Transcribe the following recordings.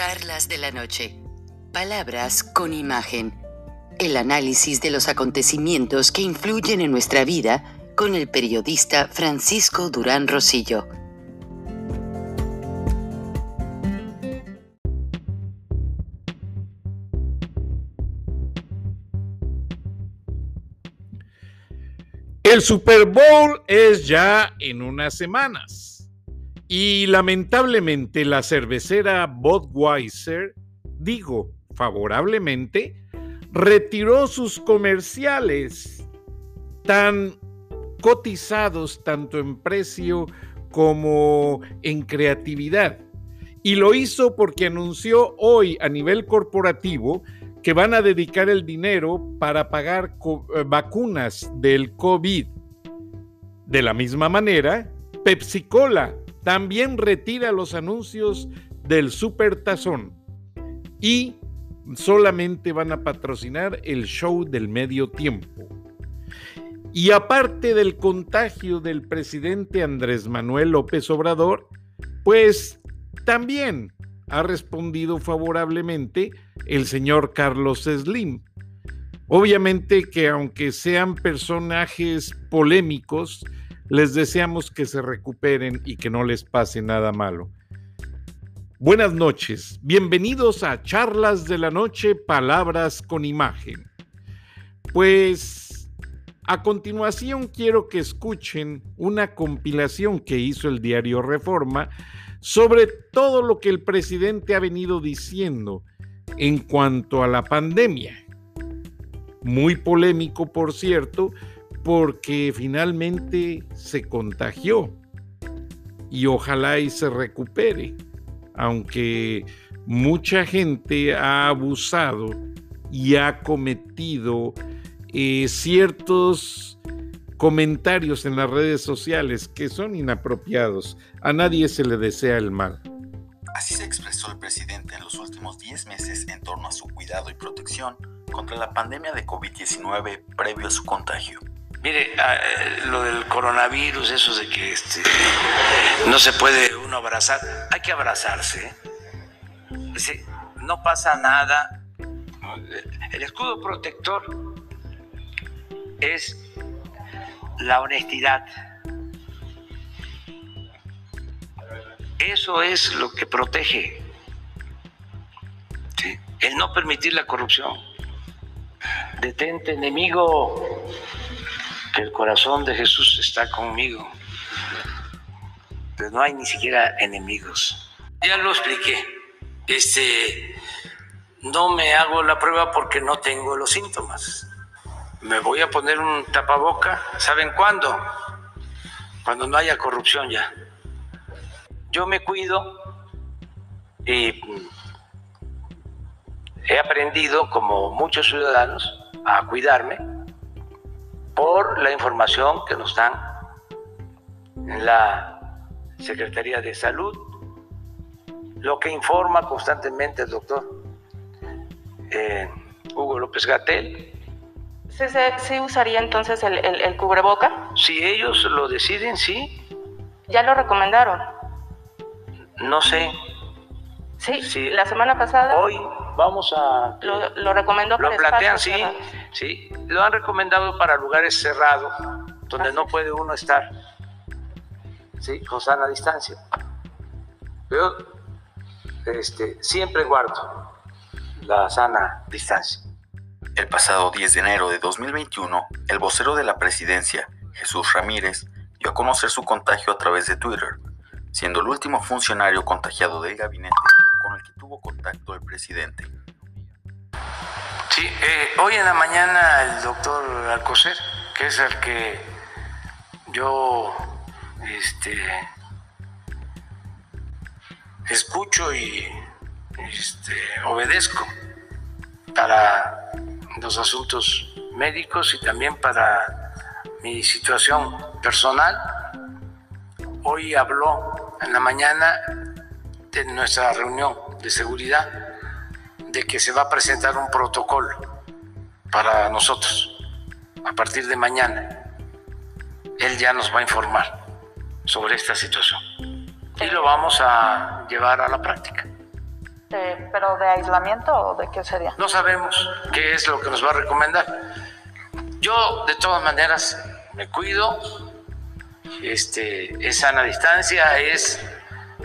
Charlas de la Noche. Palabras con imagen. El análisis de los acontecimientos que influyen en nuestra vida con el periodista Francisco Durán Rosillo. El Super Bowl es ya en unas semanas y lamentablemente la cervecera Budweiser, digo favorablemente, retiró sus comerciales tan cotizados tanto en precio como en creatividad. Y lo hizo porque anunció hoy a nivel corporativo que van a dedicar el dinero para pagar eh, vacunas del COVID. De la misma manera, Pepsi Cola también retira los anuncios del Super Tazón y solamente van a patrocinar el show del medio tiempo. Y aparte del contagio del presidente Andrés Manuel López Obrador, pues también ha respondido favorablemente el señor Carlos Slim. Obviamente que aunque sean personajes polémicos, les deseamos que se recuperen y que no les pase nada malo. Buenas noches, bienvenidos a Charlas de la Noche, Palabras con Imagen. Pues a continuación quiero que escuchen una compilación que hizo el diario Reforma sobre todo lo que el presidente ha venido diciendo en cuanto a la pandemia. Muy polémico, por cierto, porque finalmente se contagió y ojalá y se recupere, aunque mucha gente ha abusado y ha cometido eh, ciertos comentarios en las redes sociales que son inapropiados. A nadie se le desea el mal. Así se expresó el presidente en los últimos 10 meses en torno a su cuidado y protección contra la pandemia de COVID-19 previo a su contagio. Mire, ah, eh, lo del coronavirus, eso de que este, no se puede uno abrazar, hay que abrazarse. no pasa nada. El escudo protector es la honestidad. Eso es lo que protege. El no permitir la corrupción. Detente, enemigo, que el corazón de Jesús está conmigo. Pero no hay ni siquiera enemigos. Ya lo expliqué. Este, no me hago la prueba porque no tengo los síntomas me voy a poner un tapaboca, ¿saben cuándo? Cuando no haya corrupción ya. Yo me cuido y he aprendido, como muchos ciudadanos, a cuidarme por la información que nos dan en la Secretaría de Salud, lo que informa constantemente el doctor eh, Hugo López Gatel, ¿Sí, usaría entonces el, el, cubreboca? Si ellos lo deciden, sí. ¿Ya lo recomendaron? No sé. Sí, la semana pasada. Hoy vamos a. Lo, lo recomendó Lo plantean, sí, sí. Lo han recomendado para lugares cerrados, donde no puede uno estar. Sí, con sana distancia. Yo este, siempre guardo la sana distancia. El pasado 10 de enero de 2021, el vocero de la presidencia, Jesús Ramírez, dio a conocer su contagio a través de Twitter, siendo el último funcionario contagiado del gabinete tuvo contacto el presidente. Sí, eh, hoy en la mañana el doctor Alcocer, que es el que yo este, escucho y este, obedezco para los asuntos médicos y también para mi situación personal. Hoy habló en la mañana de nuestra reunión de seguridad de que se va a presentar un protocolo para nosotros a partir de mañana. Él ya nos va a informar sobre esta situación y lo vamos a llevar a la práctica. Eh, ¿Pero de aislamiento o de qué sería? No sabemos qué es lo que nos va a recomendar. Yo, de todas maneras, me cuido, este, es sana distancia, es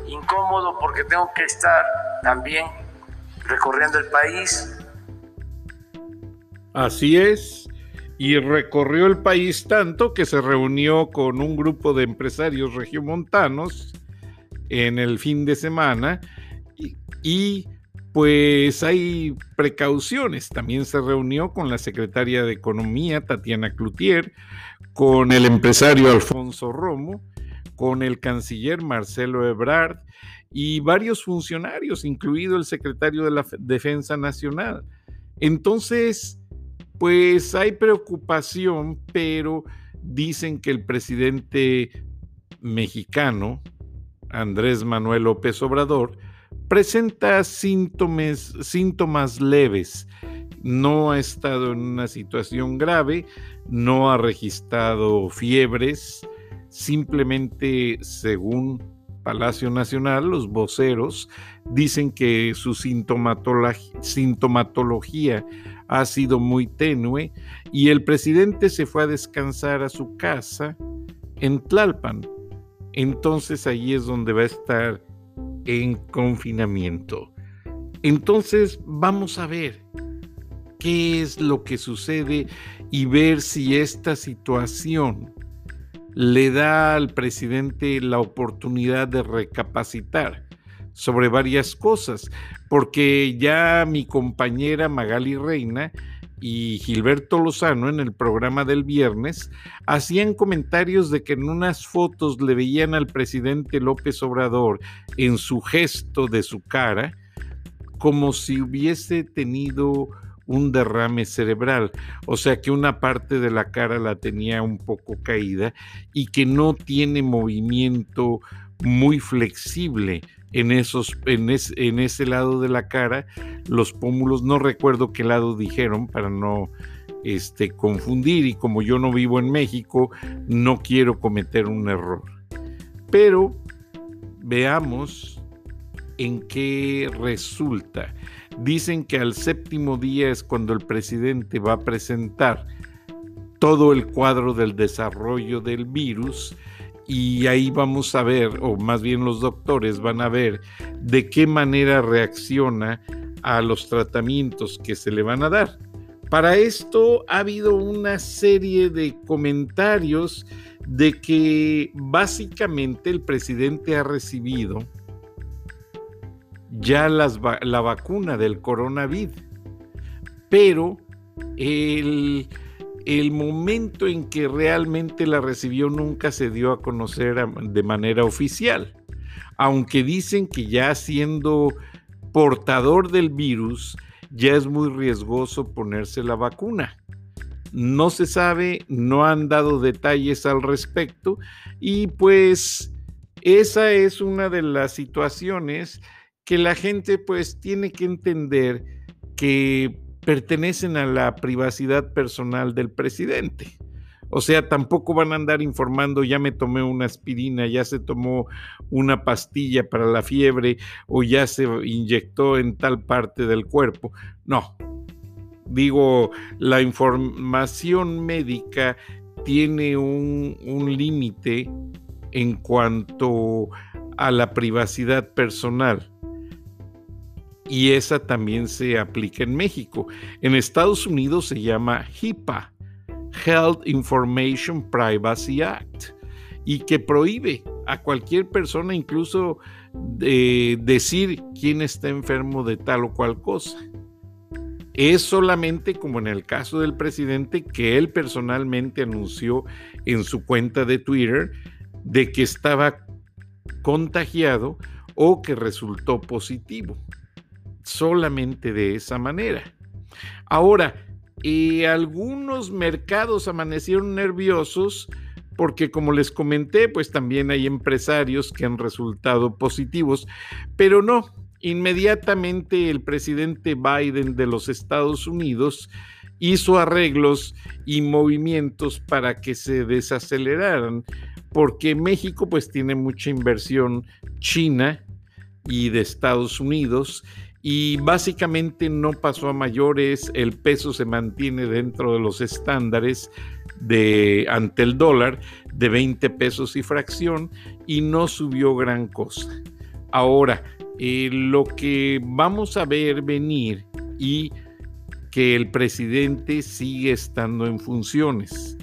incómodo porque tengo que estar también recorriendo el país. Así es, y recorrió el país tanto que se reunió con un grupo de empresarios regiomontanos en el fin de semana y, y pues hay precauciones. También se reunió con la secretaria de Economía, Tatiana Cloutier, con el empresario Alfonso Romo, con el canciller Marcelo Ebrard y varios funcionarios, incluido el secretario de la Defensa Nacional. Entonces, pues hay preocupación, pero dicen que el presidente mexicano, Andrés Manuel López Obrador, presenta síntomas, leves. No ha estado en una situación grave, no ha registrado fiebres, simplemente según Palacio Nacional, los voceros dicen que su sintomatología ha sido muy tenue y el presidente se fue a descansar a su casa en Tlalpan. Entonces ahí es donde va a estar en confinamiento. Entonces vamos a ver qué es lo que sucede y ver si esta situación le da al presidente la oportunidad de recapacitar sobre varias cosas, porque ya mi compañera Magali Reina y Gilberto Lozano en el programa del viernes hacían comentarios de que en unas fotos le veían al presidente López Obrador en su gesto de su cara como si hubiese tenido un derrame cerebral, o sea que una parte de la cara la tenía un poco caída y que no tiene movimiento muy flexible en, esos, en, en ese lado de la cara, los pómulos, no recuerdo qué lado dijeron para no este, confundir y como yo no vivo en México, no quiero cometer un error. Pero veamos en qué resulta. Dicen que al séptimo día es cuando el presidente va a presentar todo el cuadro del desarrollo del virus y ahí vamos a ver, o más bien los doctores van a ver de qué manera reacciona a los tratamientos que se le van a dar. Para esto ha habido una serie de comentarios de que básicamente el presidente ha recibido ya la vacuna del coronavirus, pero el el momento en que realmente la recibió nunca se dio a conocer de manera oficial, aunque dicen que ya siendo portador del virus ya es muy riesgoso ponerse la vacuna. No se sabe, no han dado detalles al respecto. Y pues esa es una de las situaciones que la gente pues tiene que entender que pertenecen a la privacidad personal del presidente. O sea, tampoco van a andar informando, ya me tomé una aspirina, ya se tomó una pastilla para la fiebre o ya se inyectó en tal parte del cuerpo. No. Digo, la información médica tiene un, un límite en cuanto a la privacidad personal y esa también se aplica en México. En Estados Unidos se llama HIPAA, Health Information Privacy Act, y que prohíbe a cualquier persona incluso de decir quién está enfermo de tal o cual cosa. Es solamente como en el caso del presidente que él personalmente anunció en su cuenta de Twitter de que estaba contagiado o que resultó positivo solamente de esa manera. Ahora, algunos mercados amanecieron nerviosos porque como les comenté, pues también hay empresarios que han resultado positivos, pero no, inmediatamente el presidente Biden de los Estados Unidos hizo arreglos y movimientos para que se desaceleraran, porque México pues tiene mucha inversión china y de Estados Unidos y básicamente no pasó a mayores, el peso se mantiene dentro de los estándares ante el dólar de 20 pesos y fracción y no subió gran cosa. Ahora, eh, lo que vamos a ver venir y que el presidente sigue estando en funciones.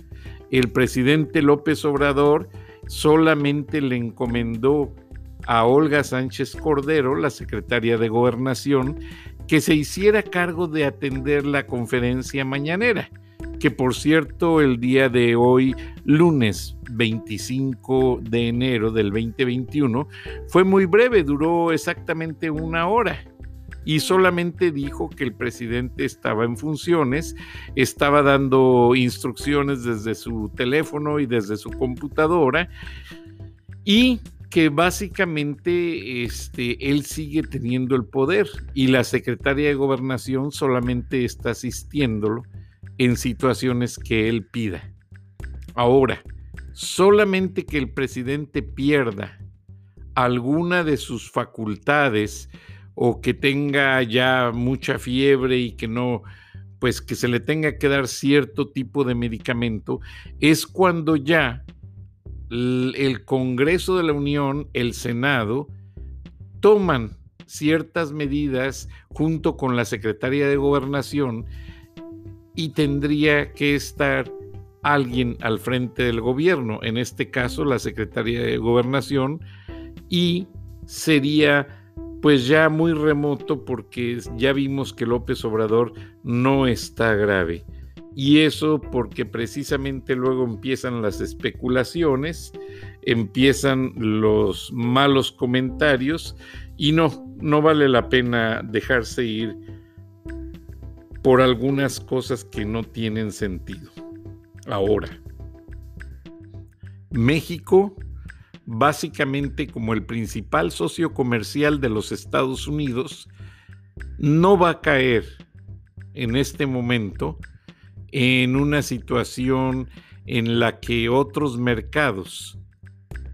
El presidente López Obrador solamente le encomendó a Olga Sánchez Cordero, la secretaria de Gobernación, que se hiciera cargo de atender la conferencia mañanera, que por cierto el día de hoy, lunes 25 de enero del 2021, fue muy breve, duró exactamente una hora y solamente dijo que el presidente estaba en funciones, estaba dando instrucciones desde su teléfono y desde su computadora y que básicamente este, él sigue teniendo el poder y la secretaria de gobernación solamente está asistiéndolo en situaciones que él pida. Ahora, solamente que el presidente pierda alguna de sus facultades o que tenga ya mucha fiebre y que no, pues que se le tenga que dar cierto tipo de medicamento, es cuando ya el Congreso de la Unión, el Senado, toman ciertas medidas junto con la Secretaría de Gobernación y tendría que estar alguien al frente del gobierno, en este caso la Secretaría de Gobernación, y sería pues ya muy remoto porque ya vimos que López Obrador no está grave. Y eso porque precisamente luego empiezan las especulaciones, empiezan los malos comentarios y no, no vale la pena dejarse ir por algunas cosas que no tienen sentido. Ahora, México, básicamente como el principal socio comercial de los Estados Unidos, no va a caer en este momento en una situación en la que otros mercados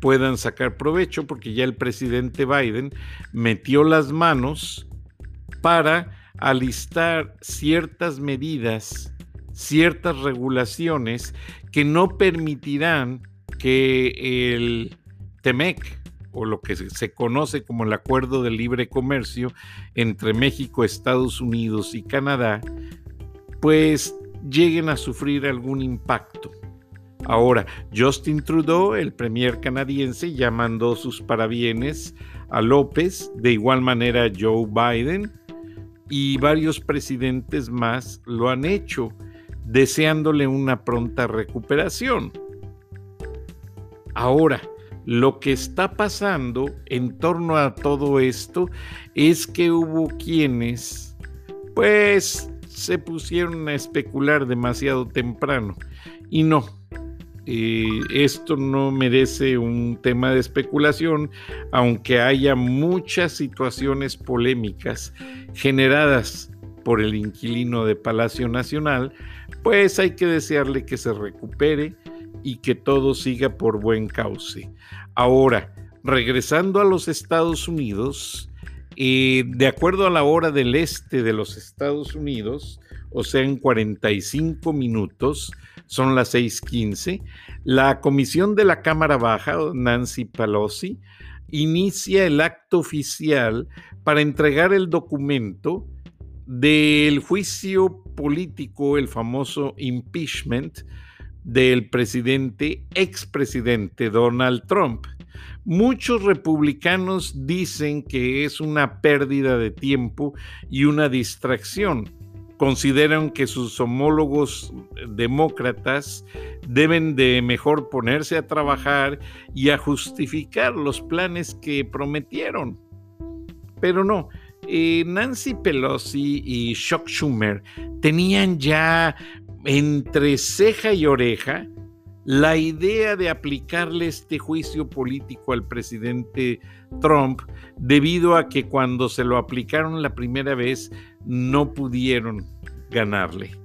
puedan sacar provecho, porque ya el presidente Biden metió las manos para alistar ciertas medidas, ciertas regulaciones que no permitirán que el TEMEC, o lo que se conoce como el Acuerdo de Libre Comercio entre México, Estados Unidos y Canadá, pues lleguen a sufrir algún impacto. Ahora, Justin Trudeau, el premier canadiense, ya mandó sus parabienes a López, de igual manera Joe Biden y varios presidentes más lo han hecho, deseándole una pronta recuperación. Ahora, lo que está pasando en torno a todo esto es que hubo quienes, pues, se pusieron a especular demasiado temprano. Y no, eh, esto no merece un tema de especulación, aunque haya muchas situaciones polémicas generadas por el inquilino de Palacio Nacional, pues hay que desearle que se recupere y que todo siga por buen cauce. Ahora, regresando a los Estados Unidos, de acuerdo a la hora del este de los Estados Unidos, o sea, en 45 minutos, son las 6:15, la comisión de la Cámara Baja, Nancy Pelosi, inicia el acto oficial para entregar el documento del juicio político, el famoso impeachment del presidente, expresidente Donald Trump. Muchos republicanos dicen que es una pérdida de tiempo y una distracción. Consideran que sus homólogos demócratas deben de mejor ponerse a trabajar y a justificar los planes que prometieron. Pero no, eh, Nancy Pelosi y Chuck Schumer tenían ya entre ceja y oreja la idea de aplicarle este juicio político al presidente Trump debido a que cuando se lo aplicaron la primera vez no pudieron ganarle.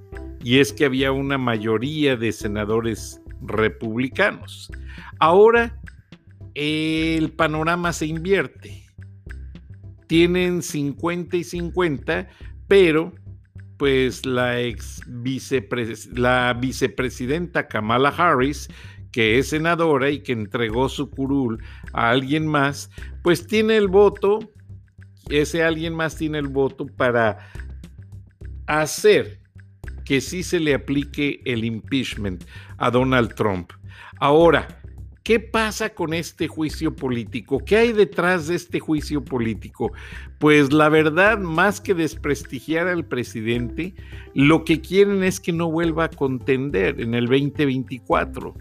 Y es que había una mayoría de senadores republicanos. Ahora el panorama se invierte. tienen 50 y 50, pero pues la ex la vicepresidenta Kamala Harris, que es senadora y que entregó su curul a alguien más, pues tiene el voto, ese alguien más tiene el voto para hacer que sí se le aplique el impeachment a Donald Trump. Ahora, ¿Qué pasa con este juicio político? ¿Qué hay detrás de este juicio político? Pues la verdad, más que desprestigiar al presidente, lo que quieren es que no vuelva a contender en el 2024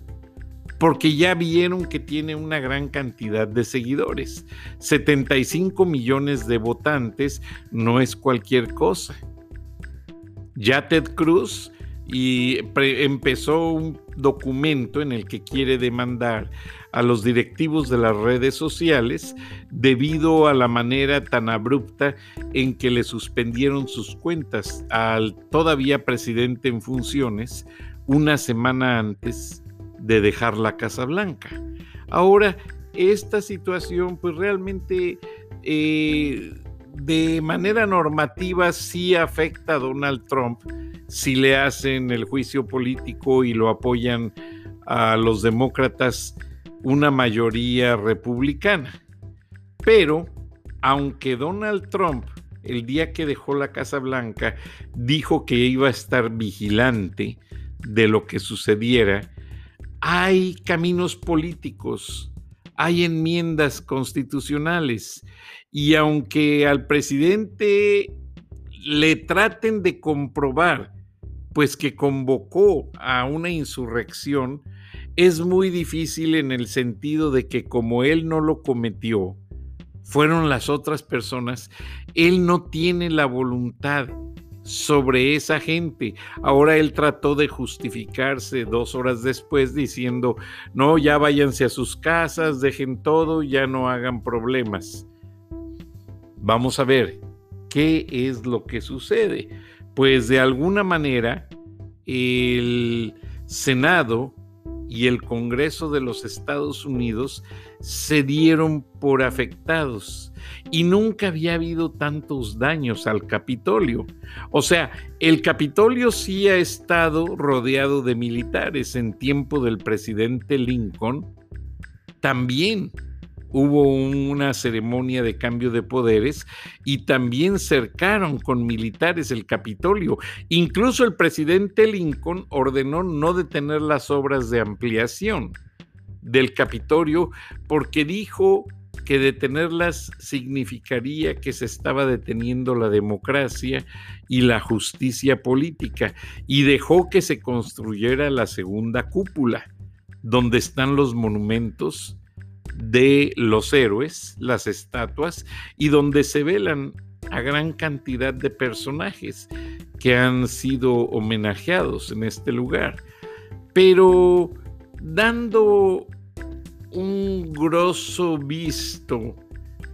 porque ya vieron que tiene una gran cantidad de seguidores. 75 millones de votantes no es cualquier cosa. Ya Ted Cruz y empezó un documento en el que quiere demandar a los directivos de las redes sociales debido a la manera tan abrupta en que le suspendieron sus cuentas al todavía presidente en funciones una semana antes de dejar la Casa Blanca. Ahora, esta situación pues realmente eh, de manera normativa sí afecta a Donald Trump si le hacen el juicio político y lo apoyan a los demócratas una mayoría republicana. Pero, aunque Donald Trump el día que dejó la Casa Blanca dijo que iba a estar vigilante de lo que sucediera, hay caminos políticos, hay enmiendas constitucionales y aunque al presidente le traten de comprobar, pues que convocó a una insurrección, es muy difícil en el sentido de que como él no lo cometió, fueron las otras personas, él no tiene la voluntad sobre esa gente. Ahora él trató de justificarse dos horas después diciendo, no, ya váyanse a sus casas, dejen todo, ya no hagan problemas. Vamos a ver qué es lo que sucede. Pues de alguna manera el Senado y el Congreso de los Estados Unidos se dieron por afectados y nunca había habido tantos daños al Capitolio. O sea, el Capitolio sí ha estado rodeado de militares en tiempo del presidente Lincoln, también hubo una ceremonia de cambio de poderes y también cercaron con militares el Capitolio. Incluso el presidente Lincoln ordenó no detener las obras de ampliación del Capitolio porque dijo que detenerlas significaría que se estaba deteniendo la democracia y la justicia política y dejó que se construyera la segunda cúpula, donde están los monumentos de los héroes, las estatuas, y donde se velan a gran cantidad de personajes que han sido homenajeados en este lugar. Pero dando un grosso visto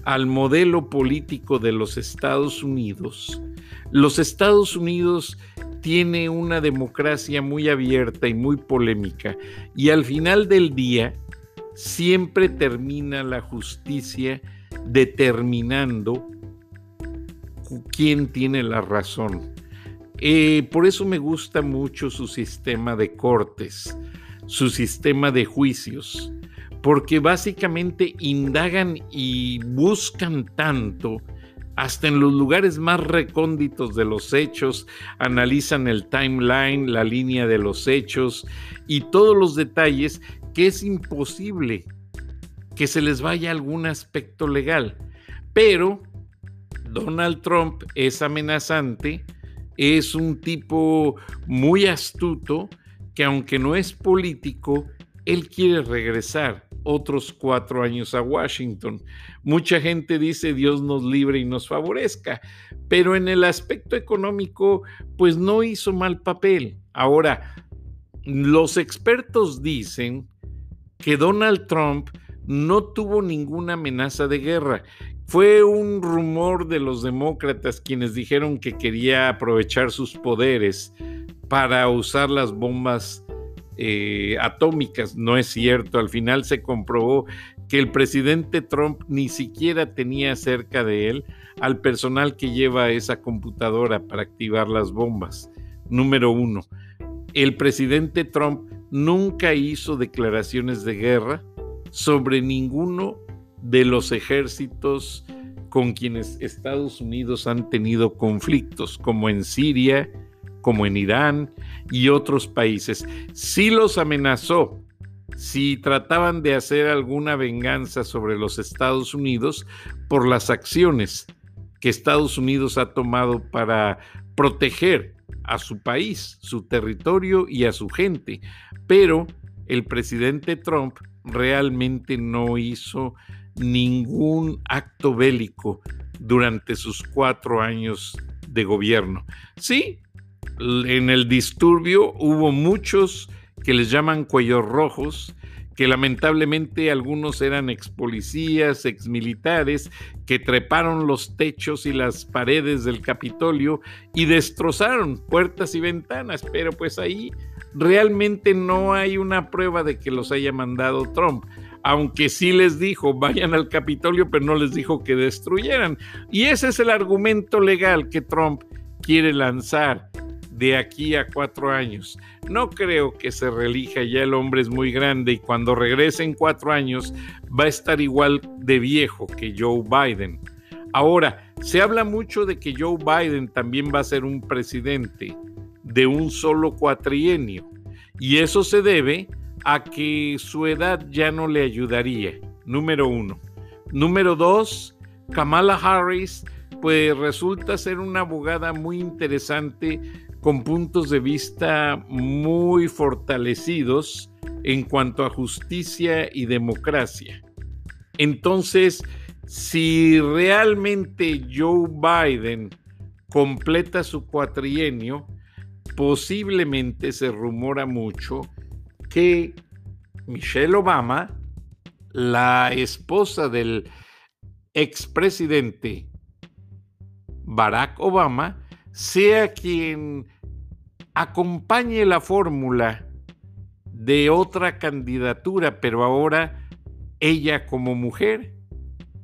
al modelo político de los Estados Unidos, los Estados Unidos tiene una democracia muy abierta y muy polémica y al final del día siempre termina la justicia determinando quién tiene la razón. Eh, por eso me gusta mucho su sistema de cortes, su sistema de juicios, porque básicamente indagan y buscan tanto hasta en los lugares más recónditos de los hechos, analizan el timeline, la línea de los hechos y todos los detalles que es imposible que se les vaya algún aspecto legal. Pero Donald Trump es amenazante, es un tipo muy astuto que aunque no es político, él quiere regresar otros cuatro años a Washington. Mucha gente dice Dios nos libre y nos favorezca, pero en el aspecto económico, pues no hizo mal papel. Ahora, los expertos dicen que Donald Trump no tuvo ninguna amenaza de guerra. Fue un rumor de los demócratas quienes dijeron que quería aprovechar sus poderes para usar las bombas eh, atómicas. No es cierto, al final se comprobó que el presidente Trump ni siquiera tenía cerca de él al personal que lleva esa computadora para activar las bombas. Número uno, el presidente Trump nunca hizo declaraciones de guerra sobre ninguno de los ejércitos con quienes Estados Unidos han tenido conflictos, como en Siria, como en Irán y otros países. Sí los amenazó si trataban de hacer alguna venganza sobre los Estados Unidos por las acciones que Estados Unidos ha tomado para proteger a su país, su territorio y a su gente. Pero el presidente Trump realmente no hizo ningún acto bélico durante sus cuatro años de gobierno. Sí, en el disturbio hubo muchos que les llaman cuellos rojos, que lamentablemente algunos eran ex policías, ex militares, que treparon los techos y las paredes del Capitolio y destrozaron puertas y ventanas, pero pues ahí realmente no hay una prueba de que los haya mandado Trump aunque sí les dijo vayan al Capitolio, pero no les dijo que destruyeran. Y ese es el argumento legal que Trump quiere lanzar de aquí a cuatro años. No creo que se relija, ya el hombre es muy grande y cuando regrese en cuatro años va a estar igual de viejo que Joe Biden. Ahora, se habla mucho de que Joe Biden también va a ser un presidente de un solo cuatrienio y eso se debe a que su edad ya no le ayudaría, número uno. Número dos, Kamala Harris pues resulta ser una abogada muy interesante con puntos de vista muy fortalecidos en cuanto a justicia y democracia. Entonces, si realmente Joe Biden completa su cuatrienio, posiblemente se rumora mucho que Michelle Obama, la esposa del expresidente Barack Obama, sea quien acompañe la fórmula de otra candidatura, pero ahora ella como mujer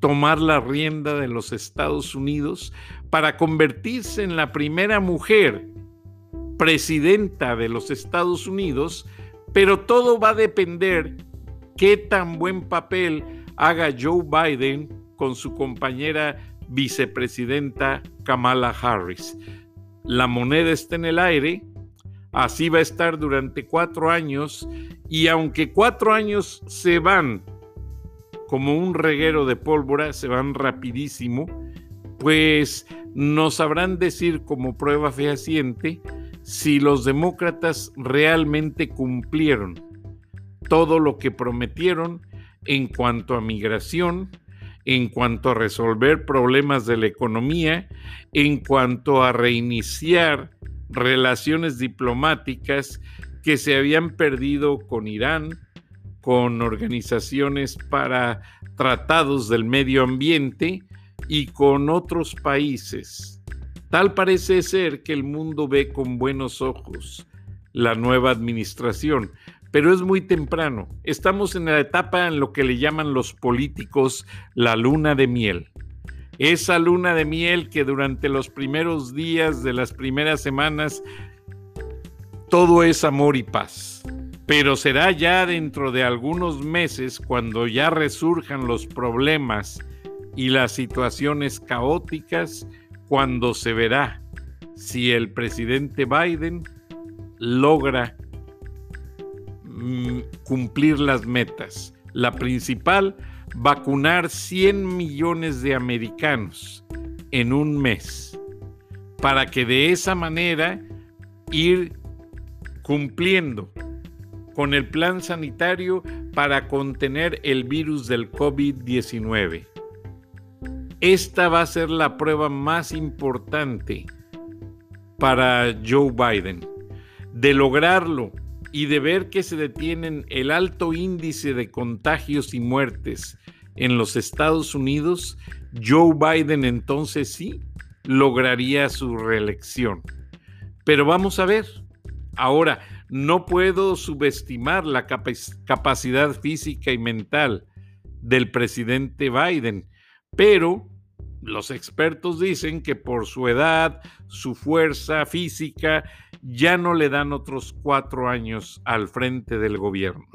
tomar la rienda de los Estados Unidos para convertirse en la primera mujer presidenta de los Estados Unidos, pero todo va a depender qué tan buen papel haga Joe Biden con su compañera vicepresidenta Kamala Harris. La moneda está en el aire, así va a estar durante cuatro años, y aunque cuatro años se van como un reguero de pólvora, se van rapidísimo, pues nos sabrán decir como prueba fehaciente si los demócratas realmente cumplieron todo lo que prometieron en cuanto a migración, en cuanto a resolver problemas de la economía, en cuanto a reiniciar relaciones diplomáticas que se habían perdido con Irán, con organizaciones para tratados del medio ambiente y con otros países. Tal parece ser que el mundo ve con buenos ojos la nueva administración, pero es muy temprano. Estamos en la etapa en lo que le llaman los políticos la luna de miel. Esa luna de miel que durante los primeros días de las primeras semanas todo es amor y paz. Pero será ya dentro de algunos meses cuando ya resurjan los problemas y las situaciones caóticas cuando se verá si el presidente Biden logra cumplir las metas. La principal, vacunar 100 millones de americanos en un mes, para que de esa manera ir cumpliendo con el plan sanitario para contener el virus del COVID-19. Esta va a ser la prueba más importante para Joe Biden. De lograrlo y de ver que se detienen el alto índice de contagios y muertes en los Estados Unidos, Joe Biden entonces sí lograría su reelección. Pero vamos a ver. Ahora, no puedo subestimar la capacidad física y mental del presidente Biden, pero los expertos dicen que por su edad, su fuerza física, ya no le dan otros cuatro años al frente del gobierno.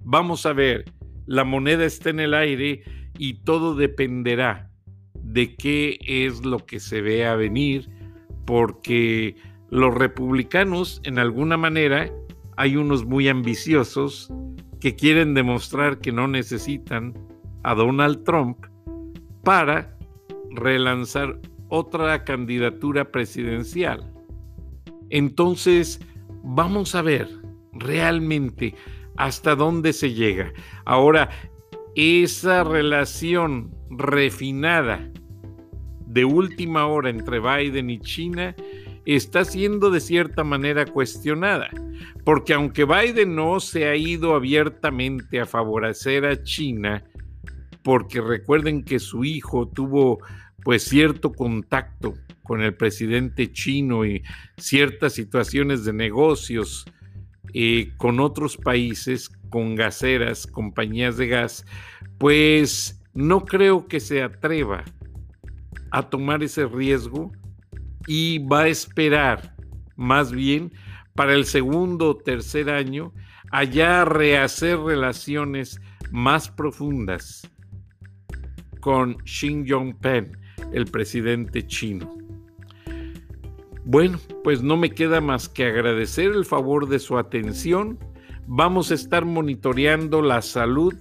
Vamos a ver, la moneda está en el aire y todo dependerá de qué es lo que se ve a venir, porque los republicanos, en alguna manera, hay unos muy ambiciosos que quieren demostrar que no necesitan a Donald Trump para relanzar otra candidatura presidencial. Entonces, vamos a ver realmente hasta dónde se llega. Ahora, esa relación refinada de última hora entre Biden y China está siendo de cierta manera cuestionada, porque aunque Biden no se ha ido abiertamente a favorecer a China, porque recuerden que su hijo tuvo pues cierto contacto con el presidente chino y ciertas situaciones de negocios eh, con otros países, con gaseras, compañías de gas, pues no creo que se atreva a tomar ese riesgo y va a esperar más bien para el segundo o tercer año allá rehacer relaciones más profundas con Xi Jinping, el presidente chino. Bueno, pues no me queda más que agradecer el favor de su atención. Vamos a estar monitoreando la salud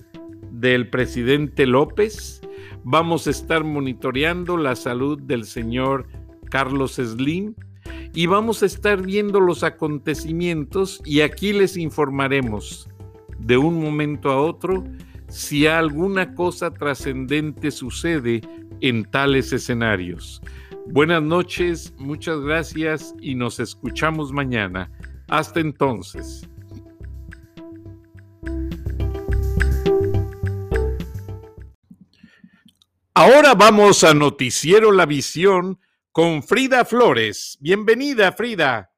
del presidente López. Vamos a estar monitoreando la salud del señor Carlos Slim y vamos a estar viendo los acontecimientos y aquí les informaremos de un momento a otro si alguna cosa trascendente sucede en tales escenarios. Buenas noches, muchas gracias y nos escuchamos mañana. Hasta entonces. Ahora vamos a Noticiero La Visión con Frida Flores. Bienvenida, Frida.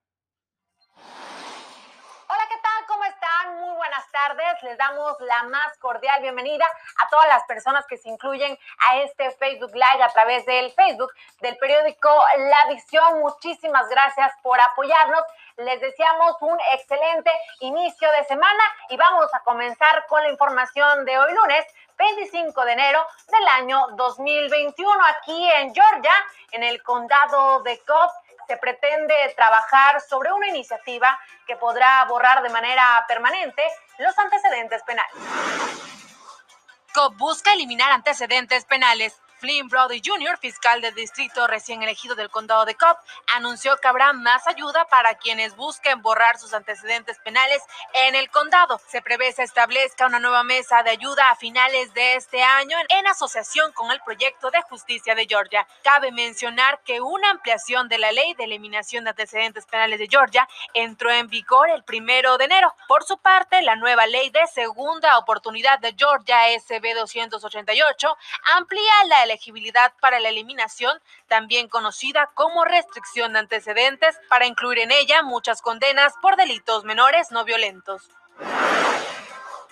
Les damos la más cordial bienvenida a todas las personas que se incluyen a este Facebook Live a través del Facebook del periódico La Visión. Muchísimas gracias por apoyarnos. Les deseamos un excelente inicio de semana y vamos a comenzar con la información de hoy lunes. 25 de enero del año 2021 aquí en Georgia, en el condado de Cobb se pretende trabajar sobre una iniciativa que podrá borrar de manera permanente los antecedentes penales. COP busca eliminar antecedentes penales Flynn Brody Jr., fiscal del distrito recién elegido del condado de Cobb, anunció que habrá más ayuda para quienes busquen borrar sus antecedentes penales en el condado. Se prevé se establezca una nueva mesa de ayuda a finales de este año en asociación con el proyecto de justicia de Georgia. Cabe mencionar que una ampliación de la ley de eliminación de antecedentes penales de Georgia entró en vigor el primero de enero. Por su parte, la nueva ley de segunda oportunidad de Georgia, SB 288, amplía la elegibilidad para la eliminación, también conocida como restricción de antecedentes, para incluir en ella muchas condenas por delitos menores no violentos.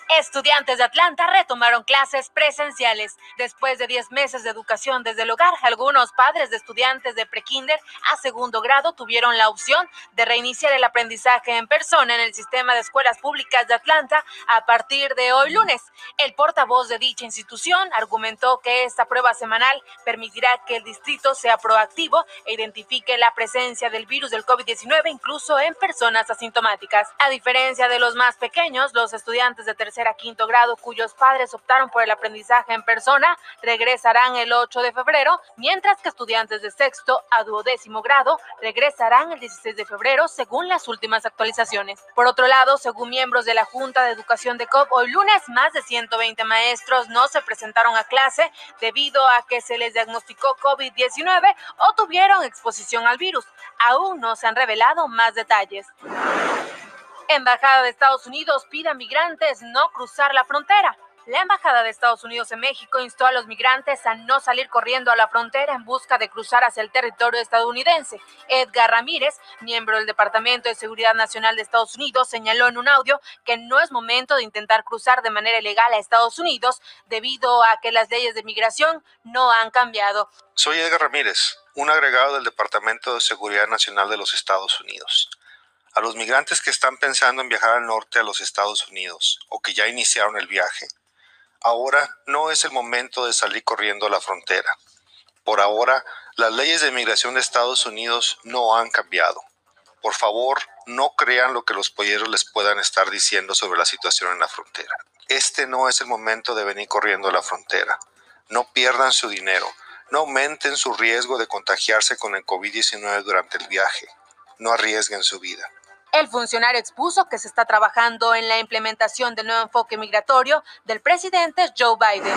Estudiantes de Atlanta retomaron clases presenciales. Después de 10 meses de educación desde el hogar, algunos padres de estudiantes de prekinder a segundo grado tuvieron la opción de reiniciar el aprendizaje en persona en el sistema de escuelas públicas de Atlanta a partir de hoy lunes. El portavoz de dicha institución argumentó que esta prueba semanal permitirá que el distrito sea proactivo e identifique la presencia del virus del COVID-19 incluso en personas asintomáticas. A diferencia de los más pequeños, los estudiantes de tercer a quinto grado cuyos padres optaron por el aprendizaje en persona regresarán el 8 de febrero, mientras que estudiantes de sexto a duodécimo grado regresarán el 16 de febrero según las últimas actualizaciones. Por otro lado, según miembros de la Junta de Educación de COP, hoy lunes más de 120 maestros no se presentaron a clase debido a que se les diagnosticó COVID-19 o tuvieron exposición al virus. Aún no se han revelado más detalles. Embajada de Estados Unidos pide a migrantes no cruzar la frontera. La Embajada de Estados Unidos en México instó a los migrantes a no salir corriendo a la frontera en busca de cruzar hacia el territorio estadounidense. Edgar Ramírez, miembro del Departamento de Seguridad Nacional de Estados Unidos, señaló en un audio que no es momento de intentar cruzar de manera ilegal a Estados Unidos debido a que las leyes de migración no han cambiado. Soy Edgar Ramírez, un agregado del Departamento de Seguridad Nacional de los Estados Unidos. A los migrantes que están pensando en viajar al norte a los Estados Unidos o que ya iniciaron el viaje, ahora no es el momento de salir corriendo a la frontera. Por ahora, las leyes de migración de Estados Unidos no han cambiado. Por favor, no crean lo que los polleros les puedan estar diciendo sobre la situación en la frontera. Este no es el momento de venir corriendo a la frontera. No pierdan su dinero. No aumenten su riesgo de contagiarse con el COVID-19 durante el viaje. No arriesguen su vida. El funcionario expuso que se está trabajando en la implementación del nuevo enfoque migratorio del presidente Joe Biden.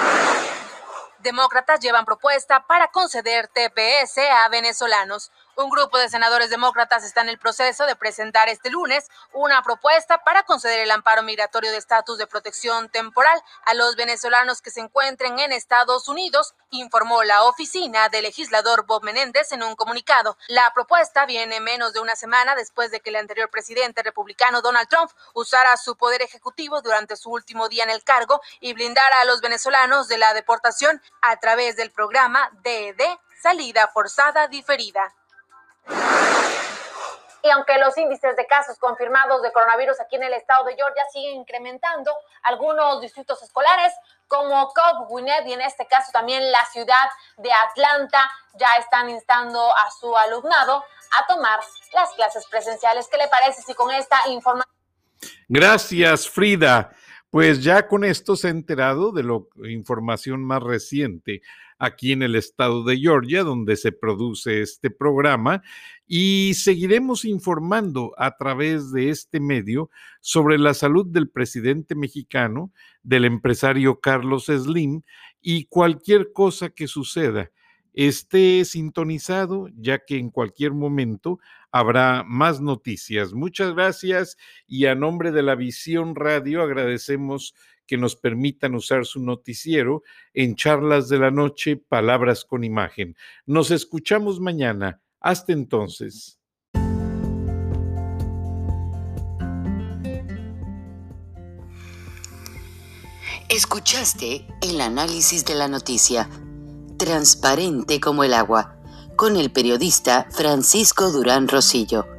Demócratas llevan propuesta para conceder TPS a venezolanos. Un grupo de senadores demócratas está en el proceso de presentar este lunes una propuesta para conceder el amparo migratorio de estatus de protección temporal a los venezolanos que se encuentren en Estados Unidos, informó la oficina del legislador Bob Menéndez en un comunicado. La propuesta viene menos de una semana después de que el anterior presidente republicano Donald Trump usara su poder ejecutivo durante su último día en el cargo y blindara a los venezolanos de la deportación a través del programa DED, salida forzada diferida. Y aunque los índices de casos confirmados de coronavirus aquí en el estado de Georgia siguen incrementando, algunos distritos escolares como Cobb, Gwinnett y en este caso también la ciudad de Atlanta ya están instando a su alumnado a tomar las clases presenciales. ¿Qué le parece si con esta información? Gracias, Frida. Pues ya con esto se ha enterado de la información más reciente aquí en el estado de Georgia, donde se produce este programa, y seguiremos informando a través de este medio sobre la salud del presidente mexicano, del empresario Carlos Slim y cualquier cosa que suceda. Esté sintonizado, ya que en cualquier momento habrá más noticias. Muchas gracias y a nombre de la Visión Radio agradecemos que nos permitan usar su noticiero en charlas de la noche, palabras con imagen. Nos escuchamos mañana. Hasta entonces. Escuchaste el análisis de la noticia, transparente como el agua, con el periodista Francisco Durán Rosillo.